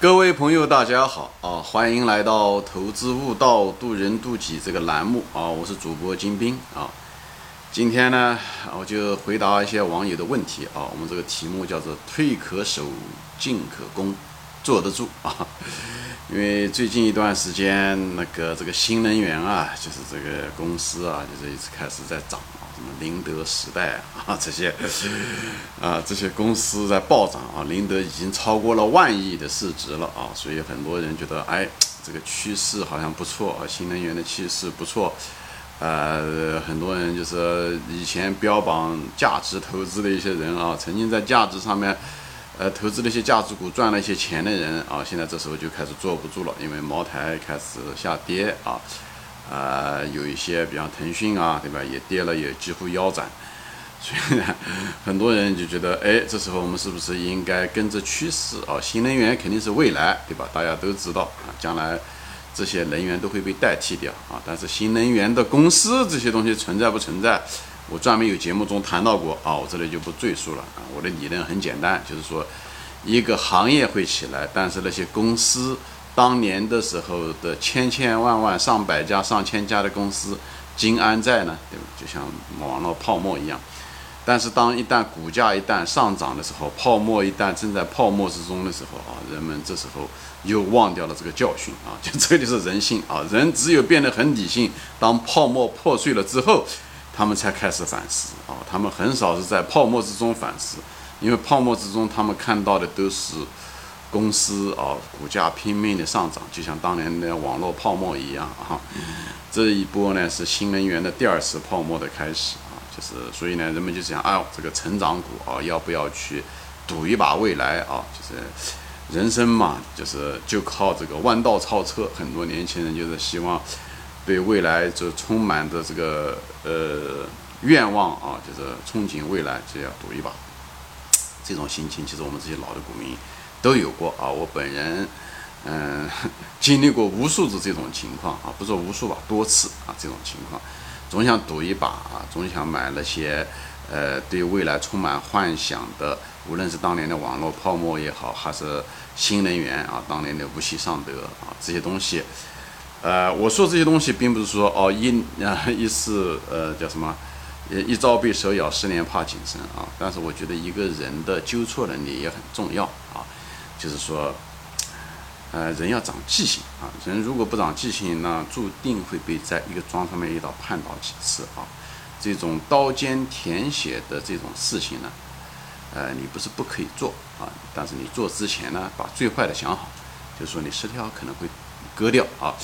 各位朋友，大家好啊！欢迎来到《投资悟道，渡人渡己》这个栏目啊！我是主播金兵啊。今天呢，我就回答一些网友的问题啊。我们这个题目叫做“退可守，进可攻，坐得住”啊。因为最近一段时间，那个这个新能源啊，就是这个公司啊，就是一直开始在涨。什么宁德时代啊，这些啊这些公司在暴涨啊，宁德已经超过了万亿的市值了啊，所以很多人觉得哎，这个趋势好像不错啊，新能源的趋势不错，呃，很多人就是以前标榜价值投资的一些人啊，曾经在价值上面呃投资了一些价值股赚了一些钱的人啊，现在这时候就开始坐不住了，因为茅台开始下跌啊。呃，有一些，比方腾讯啊，对吧？也跌了，也几乎腰斩。所以呢，很多人就觉得，哎，这时候我们是不是应该跟着趋势啊？新能源肯定是未来，对吧？大家都知道啊，将来这些能源都会被代替掉啊。但是新能源的公司这些东西存在不存在？我专门有节目中谈到过啊，我这里就不赘述了啊。我的理论很简单，就是说，一个行业会起来，但是那些公司。当年的时候的千千万万上百家上千家的公司，今安在呢？对吧？就像网络泡沫一样。但是当一旦股价一旦上涨的时候，泡沫一旦正在泡沫之中的时候啊，人们这时候又忘掉了这个教训啊！就这就是人性啊！人只有变得很理性，当泡沫破碎了之后，他们才开始反思啊！他们很少是在泡沫之中反思，因为泡沫之中他们看到的都是。公司啊，股价拼命的上涨，就像当年的网络泡沫一样啊。这一波呢是新能源的第二次泡沫的开始啊，就是所以呢，人们就想，哎，这个成长股啊，要不要去赌一把未来啊？就是人生嘛，就是就靠这个弯道超车。很多年轻人就是希望对未来就充满着这个呃愿望啊，就是憧憬未来就要赌一把。这种心情，其实我们这些老的股民。都有过啊，我本人，嗯，经历过无数次这种情况啊，不说无数吧，多次啊，这种情况，总想赌一把啊，总想买那些，呃，对未来充满幻想的，无论是当年的网络泡沫也好，还是新能源啊，当年的无锡尚德啊，这些东西，呃，我说这些东西，并不是说哦一啊一次呃叫什么，一朝被蛇咬，十年怕井绳啊，但是我觉得一个人的纠错能力也很重要。就是说，呃，人要长记性啊。人如果不长记性，那注定会被在一个桩上面一刀绊倒几次啊。这种刀尖舔血的这种事情呢，呃，你不是不可以做啊，但是你做之前呢，把最坏的想好，就是说你十条可能会割掉啊。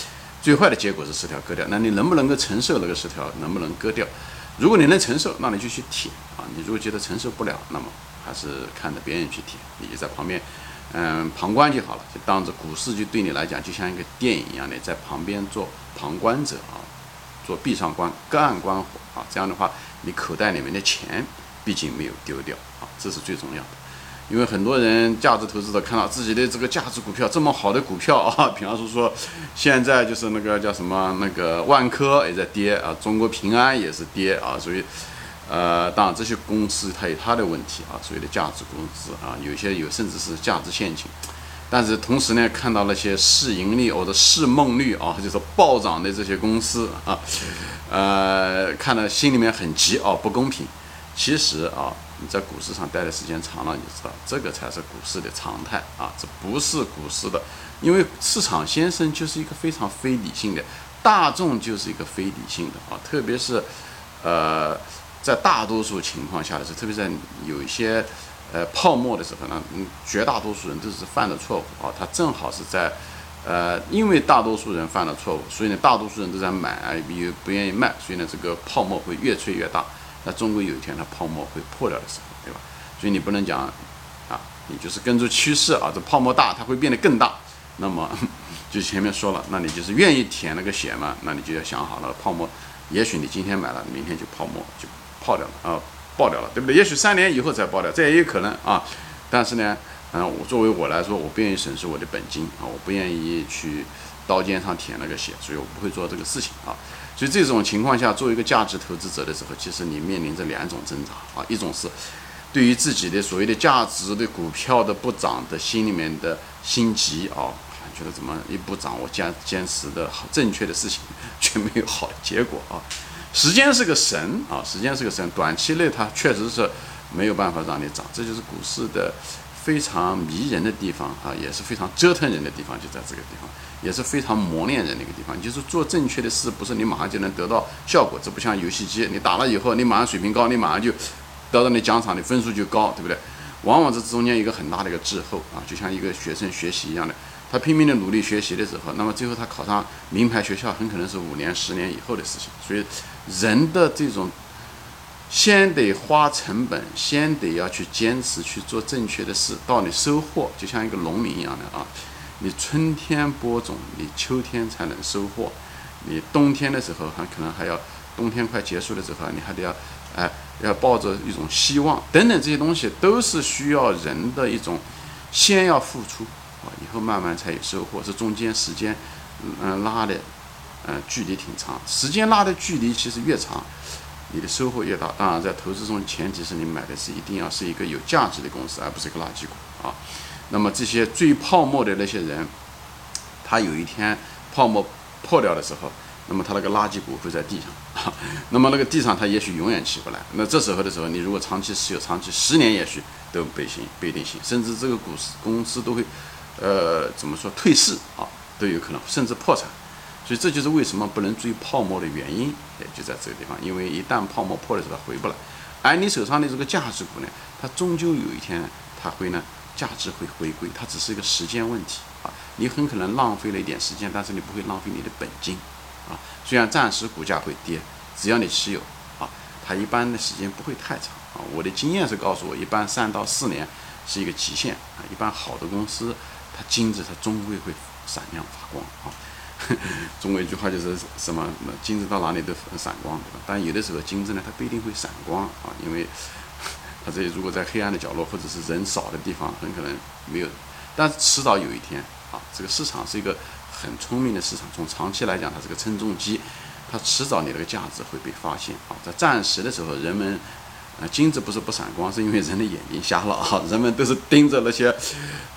最坏的结果是十条割掉，那你能不能够承受那个十条？能不能割掉？如果你能承受，那你就去舔啊。你如果觉得承受不了，那么还是看着别人去舔，你就在旁边。嗯，旁观就好了，就当着股市就对你来讲就像一个电影一样的，在旁边做旁观者啊，做闭上关，隔岸观火啊，这样的话，你口袋里面的钱毕竟没有丢掉啊，这是最重要的。因为很多人价值投资者看到自己的这个价值股票这么好的股票啊，比方说说现在就是那个叫什么那个万科也在跌啊，中国平安也是跌啊，所以。呃，当然这些公司它有它的问题啊，所谓的价值公司啊，有些有甚至是价值陷阱。但是同时呢，看到那些市盈率或者市梦率啊，就是暴涨的这些公司啊，呃，看了心里面很急啊，不公平。其实啊，你在股市上待的时间长了，你知道这个才是股市的常态啊，这不是股市的，因为市场先生就是一个非常非理性的，大众就是一个非理性的啊，特别是呃。在大多数情况下的时候，特别在有一些呃泡沫的时候呢，嗯，绝大多数人都是犯的错误啊。他正好是在呃，因为大多数人犯了错误，所以呢，大多数人都在买，又不愿意卖，所以呢，这个泡沫会越吹越大。那终归有一天，它泡沫会破掉的时候，对吧？所以你不能讲啊，你就是跟着趋势啊，这泡沫大，它会变得更大。那么 就前面说了，那你就是愿意舔那个血嘛？那你就要想好了，泡沫，也许你今天买了，明天就泡沫就。爆掉了啊，爆掉了，对不对？也许三年以后才爆掉，这也有可能啊。但是呢，嗯，我作为我来说，我不愿意损失我的本金啊，我不愿意去刀尖上舔那个血，所以我不会做这个事情啊。所以这种情况下，作为一个价值投资者的时候，其实你面临着两种挣扎啊，一种是对于自己的所谓的价值的股票的不涨的心里面的心急啊，觉得怎么一不涨，我坚坚持的正确的事情 却没有好结果啊。时间是个神啊，时间是个神，短期内它确实是没有办法让你涨，这就是股市的非常迷人的地方啊，也是非常折腾人的地方，就在这个地方，也是非常磨练人的一个地方。就是做正确的事，不是你马上就能得到效果，这不像游戏机，你打了以后，你马上水平高，你马上就得到你奖赏，你分数就高，对不对？往往这中间一个很大的一个滞后啊，就像一个学生学习一样的。他拼命的努力学习的时候，那么最后他考上名牌学校，很可能是五年、十年以后的事情。所以，人的这种先得花成本，先得要去坚持去做正确的事，到你收获，就像一个农民一样的啊，你春天播种，你秋天才能收获。你冬天的时候，还可能还要冬天快结束的时候，你还得要哎，要抱着一种希望等等这些东西，都是需要人的一种先要付出啊。以后慢慢才有收获，这中间时间，嗯拉的，嗯距离挺长。时间拉的距离其实越长，你的收获越大。当然，在投资中，前提是你买的是一定要是一个有价值的公司，而不是一个垃圾股啊。那么这些最泡沫的那些人，他有一天泡沫破掉的时候，那么他那个垃圾股会在地上，那么那个地上他也许永远起不来。那这时候的时候，你如果长期持有，长期十年也许都不行，不一定行，甚至这个股市公司都会。呃，怎么说退市啊都有可能，甚至破产，所以这就是为什么不能追泡沫的原因，也就在这个地方。因为一旦泡沫破的时候，它回不来。而你手上的这个价值股呢，它终究有一天它会呢，价值会回归，它只是一个时间问题啊。你很可能浪费了一点时间，但是你不会浪费你的本金啊。虽然暂时股价会跌，只要你持有啊，它一般的时间不会太长啊。我的经验是告诉我，一般三到四年是一个极限啊。一般好的公司。它金子它终归会闪亮发光啊！中国一句话就是什么？金子到哪里都闪光，对吧？但有的时候金子呢，它不一定会闪光啊，因为 它这如果在黑暗的角落或者是人少的地方，很可能没有。但是迟早有一天啊，这个市场是一个很聪明的市场，从长期来讲，它是个称重机，它迟早你那个价值会被发现啊。在暂时的时候，人们。啊，金子不是不闪光，是因为人的眼睛瞎了啊！人们都是盯着那些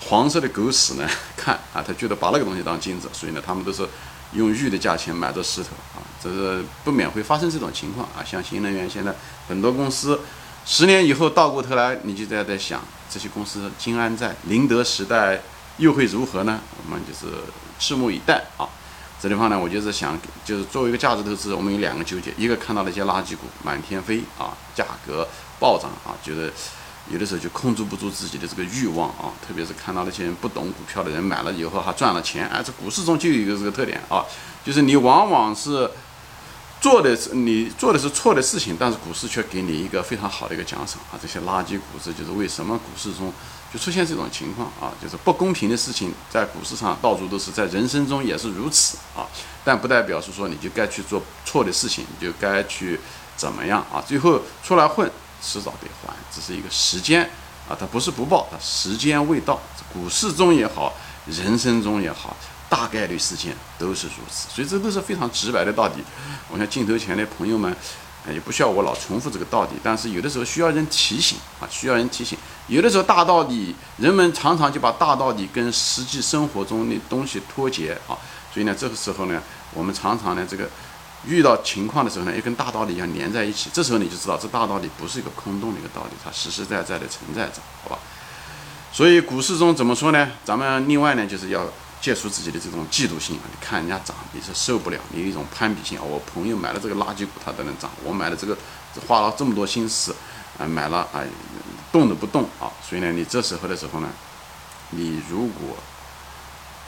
黄色的狗屎呢看啊，他觉得把那个东西当金子，所以呢，他们都是用玉的价钱买这石头啊，这是不免会发生这种情况啊。像新能源现在很多公司，十年以后倒过头来，你就在在想，这些公司金安在宁德时代又会如何呢？我们就是拭目以待啊。这地方呢，我就是想，就是作为一个价值投资，我们有两个纠结：一个看到那些垃圾股满天飞啊，价格暴涨啊，觉得有的时候就控制不住自己的这个欲望啊，特别是看到那些不懂股票的人买了以后还赚了钱，哎，这股市中就有一个这个特点啊，就是你往往是。做的是你做的是错的事情，但是股市却给你一个非常好的一个奖赏啊！这些垃圾股市就是为什么股市中就出现这种情况啊？就是不公平的事情在股市上到处都是，在人生中也是如此啊！但不代表是说你就该去做错的事情，你就该去怎么样啊？最后出来混，迟早得还，只是一个时间啊！它不是不报，它时间未到。股市中也好，人生中也好。大概率事件都是如此，所以这都是非常直白的道理。我想镜头前的朋友们，也不需要我老重复这个道理，但是有的时候需要人提醒啊，需要人提醒。有的时候大道理，人们常常就把大道理跟实际生活中的东西脱节啊。所以呢，这个时候呢，我们常常呢，这个遇到情况的时候呢，又跟大道理一样连在一起。这时候你就知道，这大道理不是一个空洞的一个道理，它实实在在的存在着，好吧？所以股市中怎么说呢？咱们另外呢，就是要。借出自己的这种嫉妒心啊！你看人家涨，你是受不了，你有一种攀比心啊！我朋友买了这个垃圾股，他都能涨，我买了这个，花了这么多心思，啊，买了啊，动都不动啊！所以呢，你这时候的时候呢，你如果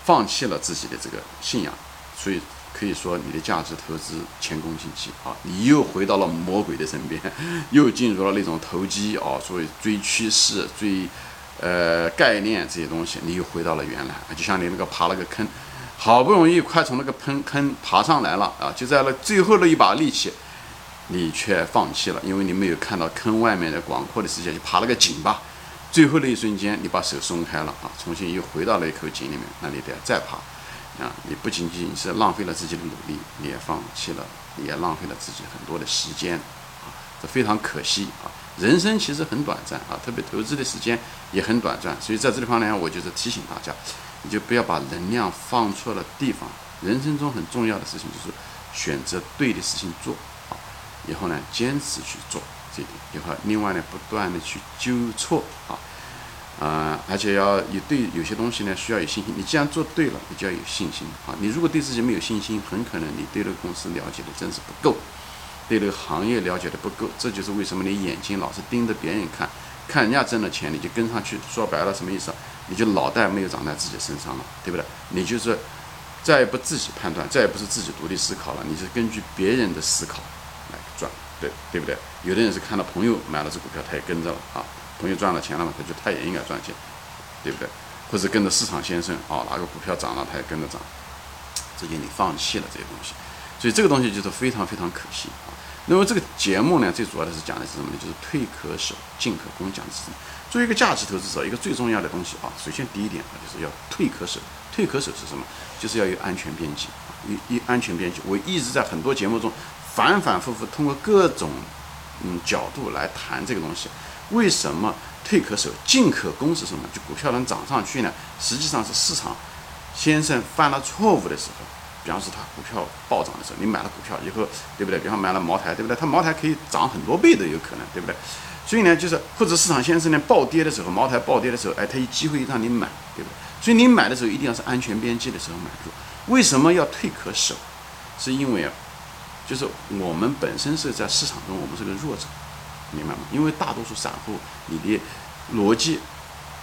放弃了自己的这个信仰，所以可以说你的价值投资前功尽弃啊！你又回到了魔鬼的身边，又进入了那种投机啊，所谓追趋势、追。呃，概念这些东西，你又回到了原来，就像你那个爬了个坑，好不容易快从那个坑坑爬上来了啊，就在了最后的一把力气，你却放弃了，因为你没有看到坑外面的广阔的世界，就爬了个井吧，最后的一瞬间，你把手松开了啊，重新又回到了一口井里面，那你得再爬啊，你不仅仅是浪费了自己的努力，你也放弃了，你也浪费了自己很多的时间啊，这非常可惜啊。人生其实很短暂啊，特别投资的时间也很短暂，所以在这地方呢，我就是提醒大家，你就不要把能量放错了地方。人生中很重要的事情就是选择对的事情做啊，以后呢坚持去做这点，以后另外呢不断的去纠错啊。啊，而且要有对有些东西呢，需要有信心。你既然做对了，你就要有信心啊。你如果对自己没有信心，很可能你对这个公司了解的真是不够，对这个行业了解的不够。这就是为什么你眼睛老是盯着别人看，看人家挣了钱，你就跟上去。说白了什么意思？你就脑袋没有长在自己身上了，对不对？你就是再也不自己判断，再也不是自己独立思考了，你是根据别人的思考来赚，对对不对？有的人是看到朋友买了这股票，他也跟着了啊。朋友赚了钱了嘛，他就他也应该赚钱，对不对？或者跟着市场先生啊，哪个股票涨了，他也跟着涨，这就你放弃了这些东西，所以这个东西就是非常非常可惜啊。那么这个节目呢，最主要的是讲的是什么呢？就是退可守，进可攻，讲的是什么？作为一个价值投资者，一个最重要的东西啊，首先第一点啊，就是要退可守。退可守是什么？就是要有安全边际，一一安全边际。我一直在很多节目中反反复复通过各种嗯角度来谈这个东西。为什么退可守，进可攻是什么？就股票能涨上去呢？实际上是市场先生犯了错误的时候，比方说它股票暴涨的时候，你买了股票以后，对不对？比方买了茅台，对不对？它茅台可以涨很多倍都有可能，对不对？所以呢，就是或者市场先生呢暴跌的时候，茅台暴跌的时候，哎，他有机会让你买，对不对？所以你买的时候一定要是安全边际的时候买入。为什么要退可守？是因为，就是我们本身是在市场中，我们是个弱者。明白吗？因为大多数散户，你的逻辑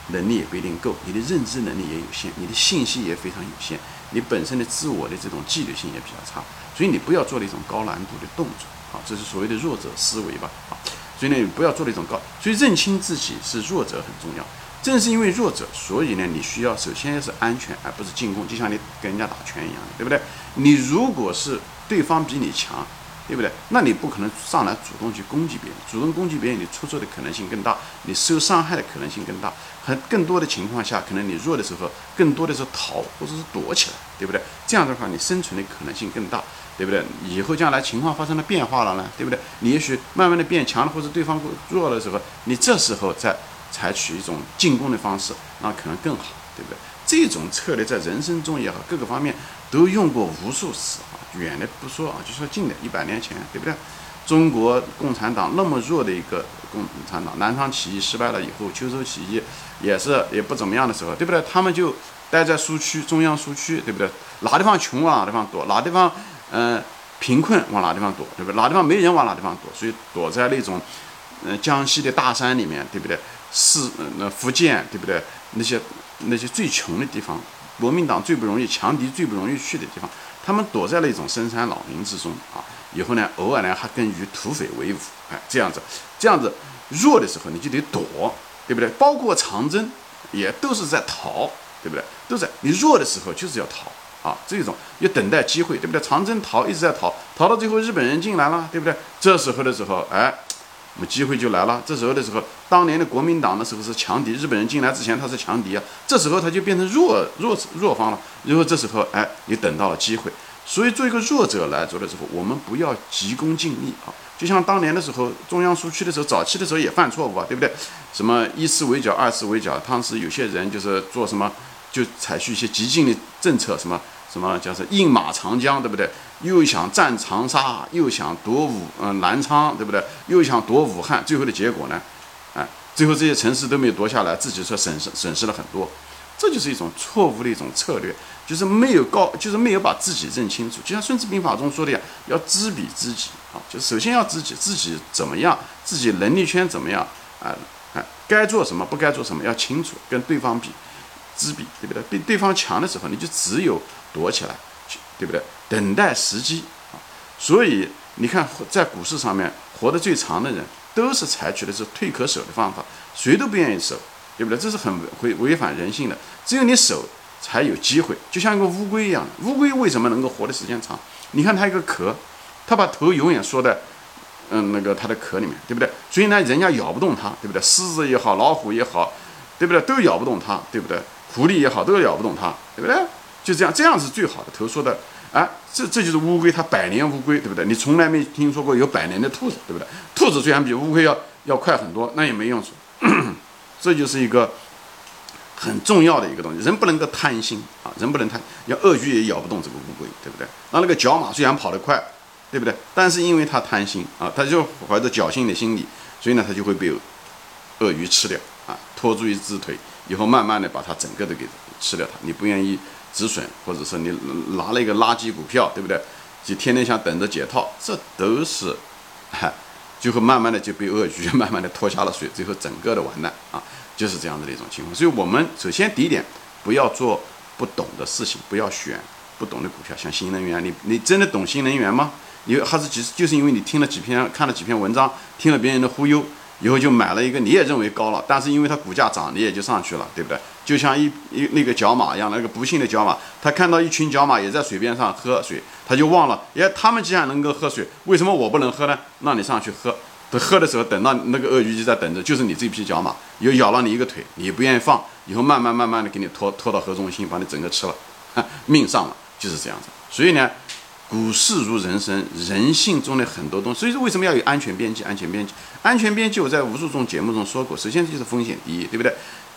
能力也不一定够，你的认知能力也有限，你的信息也非常有限，你本身的自我的这种纪律性也比较差，所以你不要做那种高难度的动作，好，这是所谓的弱者思维吧，好，所以呢，你不要做那种高，所以认清自己是弱者很重要。正是因为弱者，所以呢，你需要首先是安全，而不是进攻，就像你跟人家打拳一样的，对不对？你如果是对方比你强。对不对？那你不可能上来主动去攻击别人，主动攻击别人，你出错的可能性更大，你受伤害的可能性更大。很更多的情况下，可能你弱的时候，更多的是逃或者是躲起来，对不对？这样的话，你生存的可能性更大，对不对？以后将来情况发生了变化了呢，对不对？你也许慢慢的变强了，或者对方弱的时候，你这时候再采取一种进攻的方式，那可能更好，对不对？这种策略在人生中也好，各个方面都用过无数次啊。远的不说啊，就说近的，一百年前，对不对？中国共产党那么弱的一个共产党，南昌起义失败了以后，秋收起义也是也不怎么样的时候，对不对？他们就待在苏区，中央苏区，对不对？哪地方穷往哪地方躲，哪地方嗯贫困往哪地方躲，对不对？哪地方没人往哪地方躲，所以躲在那种嗯江西的大山里面，对不对？是那福建，对不对？那些那些最穷的地方，国民党最不容易，强敌最不容易去的地方。他们躲在了一种深山老林之中啊，以后呢，偶尔呢还跟与土匪为伍，哎，这样子，这样子弱的时候你就得躲，对不对？包括长征也都是在逃，对不对？都在你弱的时候就是要逃啊，这种要等待机会，对不对？长征逃一直在逃，逃到最后日本人进来了，对不对？这时候的时候，哎。那么机会就来了。这时候的时候，当年的国民党的时候是强敌，日本人进来之前他是强敌啊。这时候他就变成弱弱弱方了。然后这时候，哎，你等到了机会。所以做一个弱者来做的时候，我们不要急功近利啊。就像当年的时候，中央苏区的时候，早期的时候也犯错误啊，对不对？什么一次围剿，二次围剿，当时有些人就是做什么，就采取一些激进的政策，什么。什么叫做饮马长江，对不对？又想占长沙，又想夺武，嗯，南昌，对不对？又想夺武汉，最后的结果呢？哎，最后这些城市都没有夺下来，自己说损失损失了很多，这就是一种错误的一种策略，就是没有告，就是没有把自己认清楚。就像《孙子兵法》中说的呀，要知彼知己啊，就首先要知己，自己怎么样，自己能力圈怎么样啊？哎，该做什么，不该做什么，要清楚，跟对方比。知彼，对不对？对对方强的时候，你就只有躲起来，对不对？等待时机啊。所以你看，在股市上面活得最长的人，都是采取的是退可守的方法，谁都不愿意守，对不对？这是很违违反人性的。只有你守，才有机会。就像一个乌龟一样，乌龟为什么能够活的时间长？你看它一个壳，它把头永远缩在嗯那个它的壳里面，对不对？所以呢，人家咬不动它，对不对？狮子也好，老虎也好，对不对？都咬不动它，对不对？狐狸也好，都咬不动它，对不对？就这样，这样是最好的。头说的，啊，这这就是乌龟，它百年乌龟，对不对？你从来没听说过有百年的兔子，对不对？兔子虽然比乌龟要要快很多，那也没用处。这就是一个很重要的一个东西，人不能够贪心啊，人不能贪，要鳄鱼也咬不动这个乌龟，对不对？那那个角马虽然跑得快，对不对？但是因为它贪心啊，它就怀着侥幸的心理，所以呢，它就会被鳄鱼吃掉啊，拖住一只腿，以后慢慢的把它整个的给吃掉它。你不愿意止损，或者说你拿了一个垃圾股票，对不对？就天天想等着解套，这都是，哈。就会慢慢的就被鳄鱼慢慢的拖下了水，最后整个的完蛋 啊，就是这样子的一种情况。所以，我们首先第一点，不要做不懂的事情，不要选不懂的股票，像新能源，你你真的懂新能源吗？你还是其实就是因为你听了几篇，看了几篇文章，听了别人的忽悠。以后就买了一个，你也认为高了，但是因为它股价涨，你也就上去了，对不对？就像一一那个角马一样，那个不幸的角马，他看到一群角马也在水边上喝水，他就忘了，耶，他们既然能够喝水，为什么我不能喝呢？那你上去喝，等喝的时候，等到那个鳄鱼就在等着，就是你这批角马又咬了你一个腿，你不愿意放，以后慢慢慢慢的给你拖拖到河中心，把你整个吃了，命丧了，就是这样子。所以呢。股市如人生，人性中的很多东西，所以说为什么要有安全边际？安全边际，安全边际，我在无数种节目中说过。首先就是风险第一，对不对？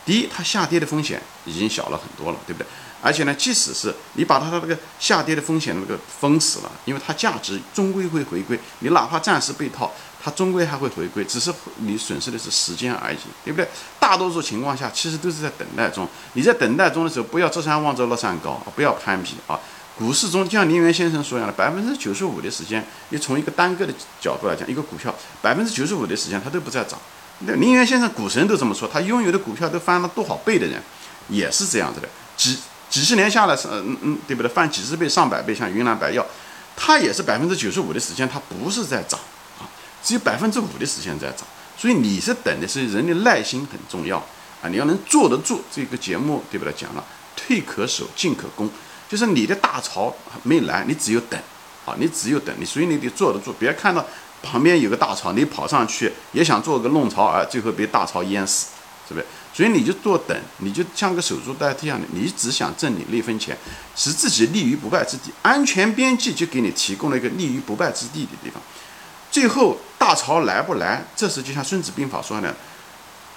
第一，它下跌的风险已经小了很多了，对不对？而且呢，即使是你把它的那个下跌的风险那个封死了，因为它价值终归会回归。你哪怕暂时被套，它终归还会回归，只是你损失的是时间而已，对不对？大多数情况下，其实都是在等待中。你在等待中的时候，不要这山望着那山高，不要攀比啊。股市中，就像林园先生说一样的，百分之九十五的时间，你从一个单个的角度来讲，一个股票百分之九十五的时间它都不在涨。那林园先生股神都这么说，他拥有的股票都翻了多少倍的人，也是这样子的。几几十年下来是嗯嗯，对不对？翻几十倍、上百倍，像云南白药，它也是百分之九十五的时间它不是在涨啊，只有百分之五的时间在涨。所以你是等的是人的耐心很重要啊，你要能坐得住。这个节目对不对？讲了，退可守，进可攻。就是你的大潮没来，你只有等，啊，你只有等，你所以你得坐得住，别看到旁边有个大潮，你跑上去也想做个弄潮儿，最后被大潮淹死，是不是？所以你就坐等，你就像个守株待兔一样的，你只想挣你那分钱，使自己立于不败之地，安全边际就给你提供了一个立于不败之地的地方。最后大潮来不来，这时就像孙子兵法说的，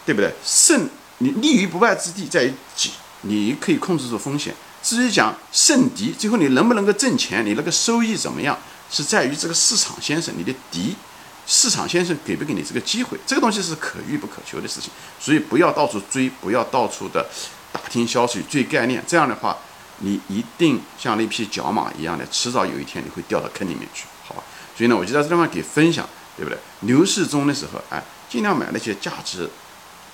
对不对？胜你立于不败之地在于己，你可以控制住风险。至于讲胜敌，最后你能不能够挣钱，你那个收益怎么样，是在于这个市场先生，你的敌，市场先生给不给你这个机会，这个东西是可遇不可求的事情，所以不要到处追，不要到处的打听消息、追概念，这样的话，你一定像那匹角马一样的，迟早有一天你会掉到坑里面去，好吧？所以呢，我就在这地方给分享，对不对？牛市中的时候，哎，尽量买那些价值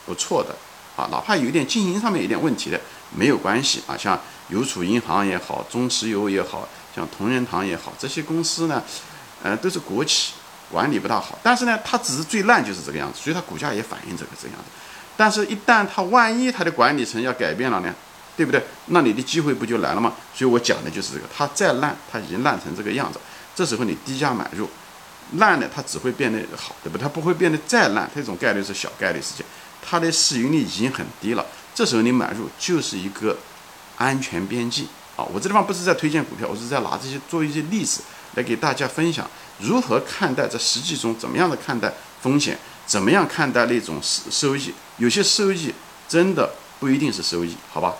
不错的，啊，哪怕有点经营上面有点问题的，没有关系啊，像。邮储银行也好，中石油也好像同仁堂也好，这些公司呢，呃，都是国企，管理不大好。但是呢，它只是最烂就是这个样子，所以它股价也反映这个这样子。但是，一旦它万一它的管理层要改变了呢，对不对？那你的机会不就来了吗？所以我讲的就是这个，它再烂，它已经烂成这个样子，这时候你低价买入，烂的它只会变得好，对不？它不会变得再烂，这种概率是小概率事件，它的市盈率已经很低了，这时候你买入就是一个。安全边际我这地方不是在推荐股票，我是在拿这些做一些例子来给大家分享如何看待在实际中怎么样的看待风险，怎么样看待那种收收益。有些收益真的不一定是收益，好吧？